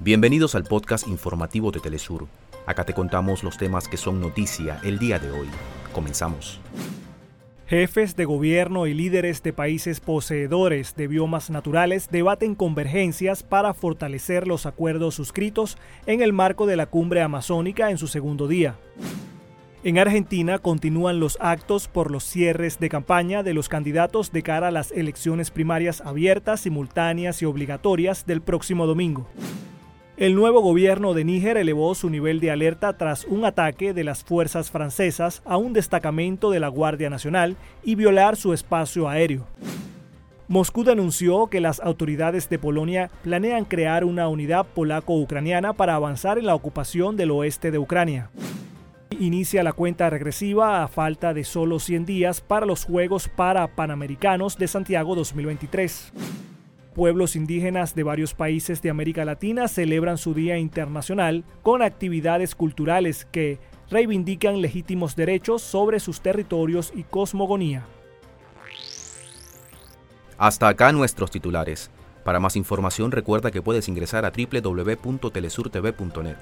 Bienvenidos al podcast informativo de Telesur. Acá te contamos los temas que son noticia el día de hoy. Comenzamos. Jefes de gobierno y líderes de países poseedores de biomas naturales debaten convergencias para fortalecer los acuerdos suscritos en el marco de la cumbre amazónica en su segundo día. En Argentina continúan los actos por los cierres de campaña de los candidatos de cara a las elecciones primarias abiertas, simultáneas y obligatorias del próximo domingo. El nuevo gobierno de Níger elevó su nivel de alerta tras un ataque de las fuerzas francesas a un destacamento de la Guardia Nacional y violar su espacio aéreo. Moscú denunció que las autoridades de Polonia planean crear una unidad polaco-ucraniana para avanzar en la ocupación del oeste de Ucrania inicia la cuenta regresiva a falta de solo 100 días para los Juegos para Panamericanos de Santiago 2023. Pueblos indígenas de varios países de América Latina celebran su Día Internacional con actividades culturales que reivindican legítimos derechos sobre sus territorios y cosmogonía. Hasta acá nuestros titulares. Para más información recuerda que puedes ingresar a www.telesurtv.net.